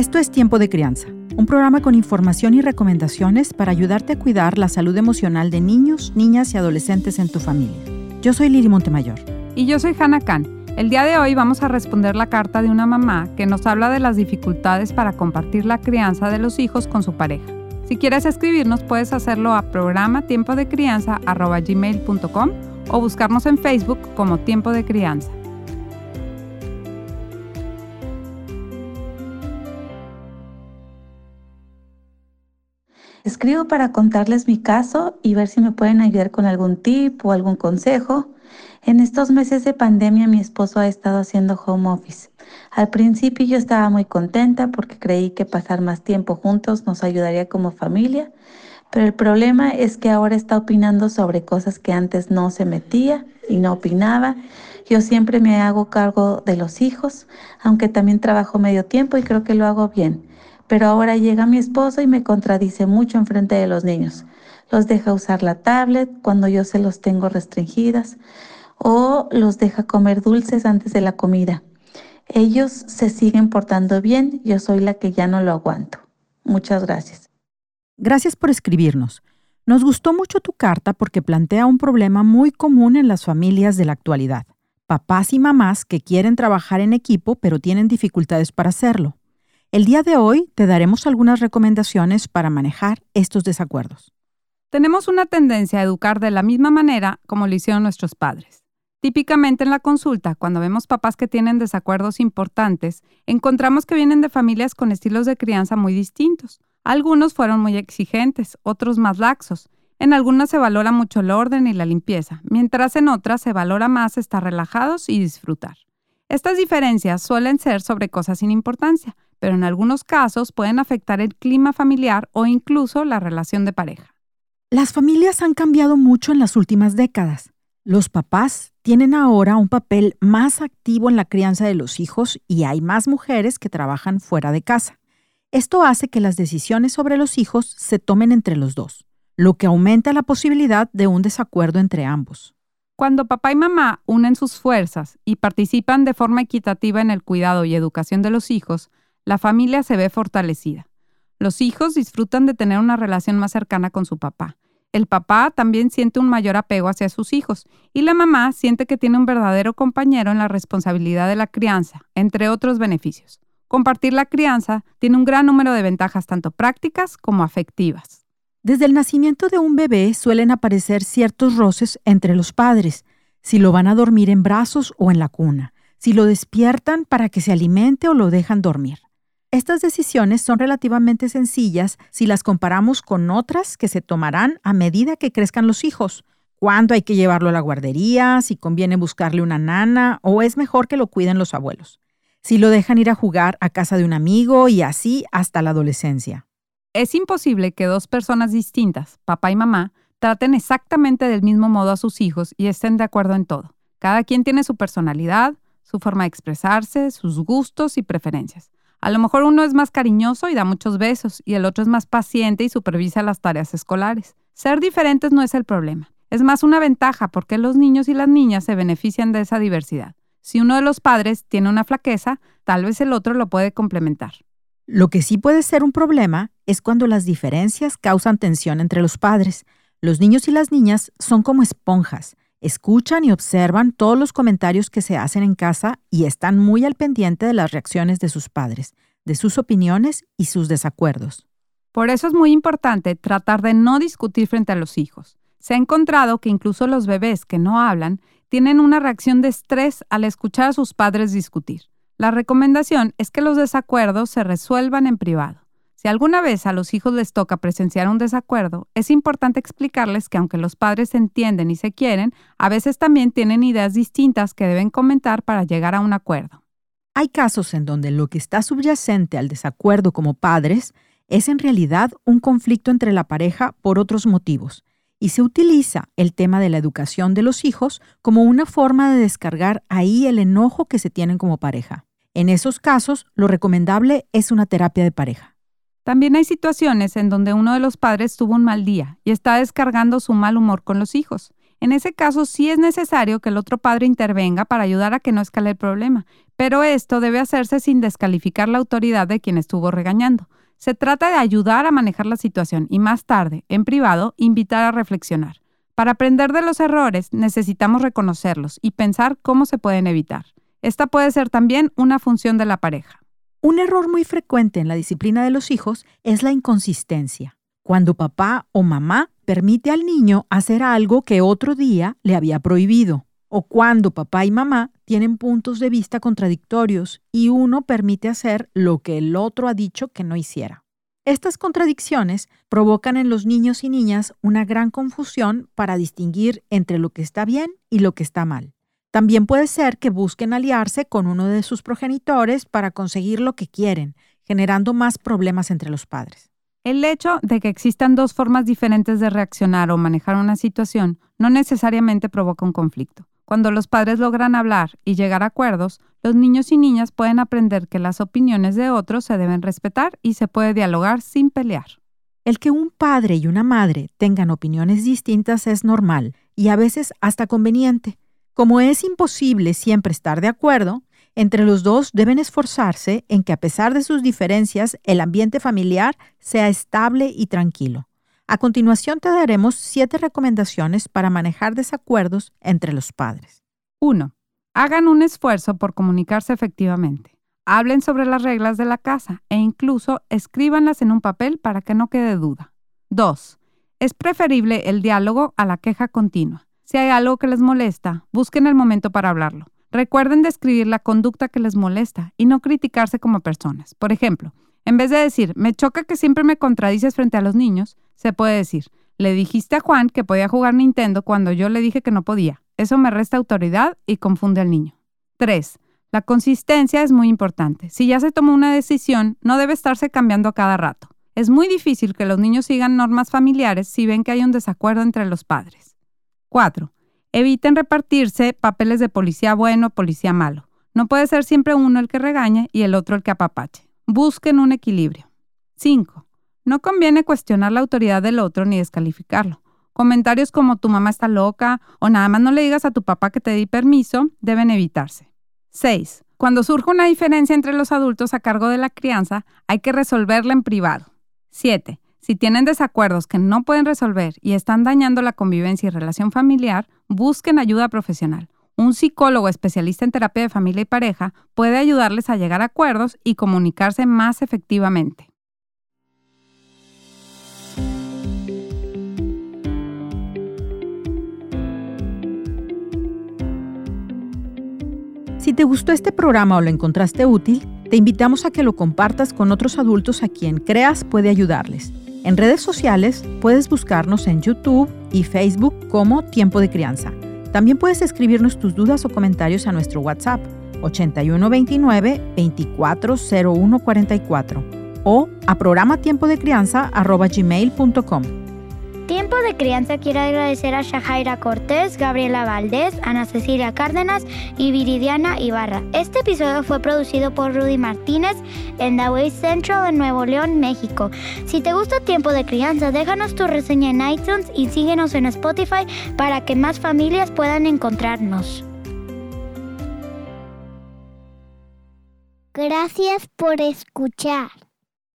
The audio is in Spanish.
Esto es Tiempo de Crianza, un programa con información y recomendaciones para ayudarte a cuidar la salud emocional de niños, niñas y adolescentes en tu familia. Yo soy Lili Montemayor. Y yo soy Hannah Khan. El día de hoy vamos a responder la carta de una mamá que nos habla de las dificultades para compartir la crianza de los hijos con su pareja. Si quieres escribirnos, puedes hacerlo a programa tiempo de crianza o buscarnos en Facebook como Tiempo de Crianza. Escribo para contarles mi caso y ver si me pueden ayudar con algún tip o algún consejo. En estos meses de pandemia mi esposo ha estado haciendo home office. Al principio yo estaba muy contenta porque creí que pasar más tiempo juntos nos ayudaría como familia, pero el problema es que ahora está opinando sobre cosas que antes no se metía y no opinaba. Yo siempre me hago cargo de los hijos, aunque también trabajo medio tiempo y creo que lo hago bien. Pero ahora llega mi esposo y me contradice mucho en frente de los niños. Los deja usar la tablet cuando yo se los tengo restringidas o los deja comer dulces antes de la comida. Ellos se siguen portando bien, yo soy la que ya no lo aguanto. Muchas gracias. Gracias por escribirnos. Nos gustó mucho tu carta porque plantea un problema muy común en las familias de la actualidad. Papás y mamás que quieren trabajar en equipo pero tienen dificultades para hacerlo. El día de hoy te daremos algunas recomendaciones para manejar estos desacuerdos. Tenemos una tendencia a educar de la misma manera como lo hicieron nuestros padres. Típicamente en la consulta, cuando vemos papás que tienen desacuerdos importantes, encontramos que vienen de familias con estilos de crianza muy distintos. Algunos fueron muy exigentes, otros más laxos. En algunas se valora mucho el orden y la limpieza, mientras en otras se valora más estar relajados y disfrutar. Estas diferencias suelen ser sobre cosas sin importancia, pero en algunos casos pueden afectar el clima familiar o incluso la relación de pareja. Las familias han cambiado mucho en las últimas décadas. Los papás tienen ahora un papel más activo en la crianza de los hijos y hay más mujeres que trabajan fuera de casa. Esto hace que las decisiones sobre los hijos se tomen entre los dos, lo que aumenta la posibilidad de un desacuerdo entre ambos. Cuando papá y mamá unen sus fuerzas y participan de forma equitativa en el cuidado y educación de los hijos, la familia se ve fortalecida. Los hijos disfrutan de tener una relación más cercana con su papá. El papá también siente un mayor apego hacia sus hijos y la mamá siente que tiene un verdadero compañero en la responsabilidad de la crianza, entre otros beneficios. Compartir la crianza tiene un gran número de ventajas tanto prácticas como afectivas. Desde el nacimiento de un bebé suelen aparecer ciertos roces entre los padres, si lo van a dormir en brazos o en la cuna, si lo despiertan para que se alimente o lo dejan dormir. Estas decisiones son relativamente sencillas si las comparamos con otras que se tomarán a medida que crezcan los hijos. ¿Cuándo hay que llevarlo a la guardería? ¿Si conviene buscarle una nana? ¿O es mejor que lo cuiden los abuelos? Si lo dejan ir a jugar a casa de un amigo y así hasta la adolescencia. Es imposible que dos personas distintas, papá y mamá, traten exactamente del mismo modo a sus hijos y estén de acuerdo en todo. Cada quien tiene su personalidad, su forma de expresarse, sus gustos y preferencias. A lo mejor uno es más cariñoso y da muchos besos y el otro es más paciente y supervisa las tareas escolares. Ser diferentes no es el problema. Es más una ventaja porque los niños y las niñas se benefician de esa diversidad. Si uno de los padres tiene una flaqueza, tal vez el otro lo puede complementar. Lo que sí puede ser un problema es cuando las diferencias causan tensión entre los padres. Los niños y las niñas son como esponjas. Escuchan y observan todos los comentarios que se hacen en casa y están muy al pendiente de las reacciones de sus padres, de sus opiniones y sus desacuerdos. Por eso es muy importante tratar de no discutir frente a los hijos. Se ha encontrado que incluso los bebés que no hablan tienen una reacción de estrés al escuchar a sus padres discutir. La recomendación es que los desacuerdos se resuelvan en privado. Si alguna vez a los hijos les toca presenciar un desacuerdo, es importante explicarles que aunque los padres se entienden y se quieren, a veces también tienen ideas distintas que deben comentar para llegar a un acuerdo. Hay casos en donde lo que está subyacente al desacuerdo como padres es en realidad un conflicto entre la pareja por otros motivos, y se utiliza el tema de la educación de los hijos como una forma de descargar ahí el enojo que se tienen como pareja. En esos casos, lo recomendable es una terapia de pareja. También hay situaciones en donde uno de los padres tuvo un mal día y está descargando su mal humor con los hijos. En ese caso sí es necesario que el otro padre intervenga para ayudar a que no escale el problema, pero esto debe hacerse sin descalificar la autoridad de quien estuvo regañando. Se trata de ayudar a manejar la situación y más tarde, en privado, invitar a reflexionar. Para aprender de los errores necesitamos reconocerlos y pensar cómo se pueden evitar. Esta puede ser también una función de la pareja. Un error muy frecuente en la disciplina de los hijos es la inconsistencia. Cuando papá o mamá permite al niño hacer algo que otro día le había prohibido, o cuando papá y mamá tienen puntos de vista contradictorios y uno permite hacer lo que el otro ha dicho que no hiciera. Estas contradicciones provocan en los niños y niñas una gran confusión para distinguir entre lo que está bien y lo que está mal. También puede ser que busquen aliarse con uno de sus progenitores para conseguir lo que quieren, generando más problemas entre los padres. El hecho de que existan dos formas diferentes de reaccionar o manejar una situación no necesariamente provoca un conflicto. Cuando los padres logran hablar y llegar a acuerdos, los niños y niñas pueden aprender que las opiniones de otros se deben respetar y se puede dialogar sin pelear. El que un padre y una madre tengan opiniones distintas es normal y a veces hasta conveniente. Como es imposible siempre estar de acuerdo, entre los dos deben esforzarse en que a pesar de sus diferencias, el ambiente familiar sea estable y tranquilo. A continuación te daremos siete recomendaciones para manejar desacuerdos entre los padres. 1. Hagan un esfuerzo por comunicarse efectivamente. Hablen sobre las reglas de la casa e incluso escríbanlas en un papel para que no quede duda. 2. Es preferible el diálogo a la queja continua. Si hay algo que les molesta, busquen el momento para hablarlo. Recuerden describir la conducta que les molesta y no criticarse como personas. Por ejemplo, en vez de decir, me choca que siempre me contradices frente a los niños, se puede decir, le dijiste a Juan que podía jugar Nintendo cuando yo le dije que no podía. Eso me resta autoridad y confunde al niño. 3. La consistencia es muy importante. Si ya se tomó una decisión, no debe estarse cambiando a cada rato. Es muy difícil que los niños sigan normas familiares si ven que hay un desacuerdo entre los padres. 4. Eviten repartirse papeles de policía bueno policía malo. No puede ser siempre uno el que regañe y el otro el que apapache. Busquen un equilibrio. 5. No conviene cuestionar la autoridad del otro ni descalificarlo. Comentarios como tu mamá está loca o nada más no le digas a tu papá que te di permiso deben evitarse. 6. Cuando surge una diferencia entre los adultos a cargo de la crianza, hay que resolverla en privado. 7. Si tienen desacuerdos que no pueden resolver y están dañando la convivencia y relación familiar, busquen ayuda profesional. Un psicólogo especialista en terapia de familia y pareja puede ayudarles a llegar a acuerdos y comunicarse más efectivamente. Si te gustó este programa o lo encontraste útil, te invitamos a que lo compartas con otros adultos a quien creas puede ayudarles. En redes sociales puedes buscarnos en YouTube y Facebook como Tiempo de Crianza. También puedes escribirnos tus dudas o comentarios a nuestro WhatsApp 8129 240144 o a programa Tiempo de Crianza quiere agradecer a Shahaira Cortés, Gabriela Valdés, Ana Cecilia Cárdenas y Viridiana Ibarra. Este episodio fue producido por Rudy Martínez en The Way Central en Nuevo León, México. Si te gusta Tiempo de Crianza, déjanos tu reseña en iTunes y síguenos en Spotify para que más familias puedan encontrarnos. Gracias por escuchar.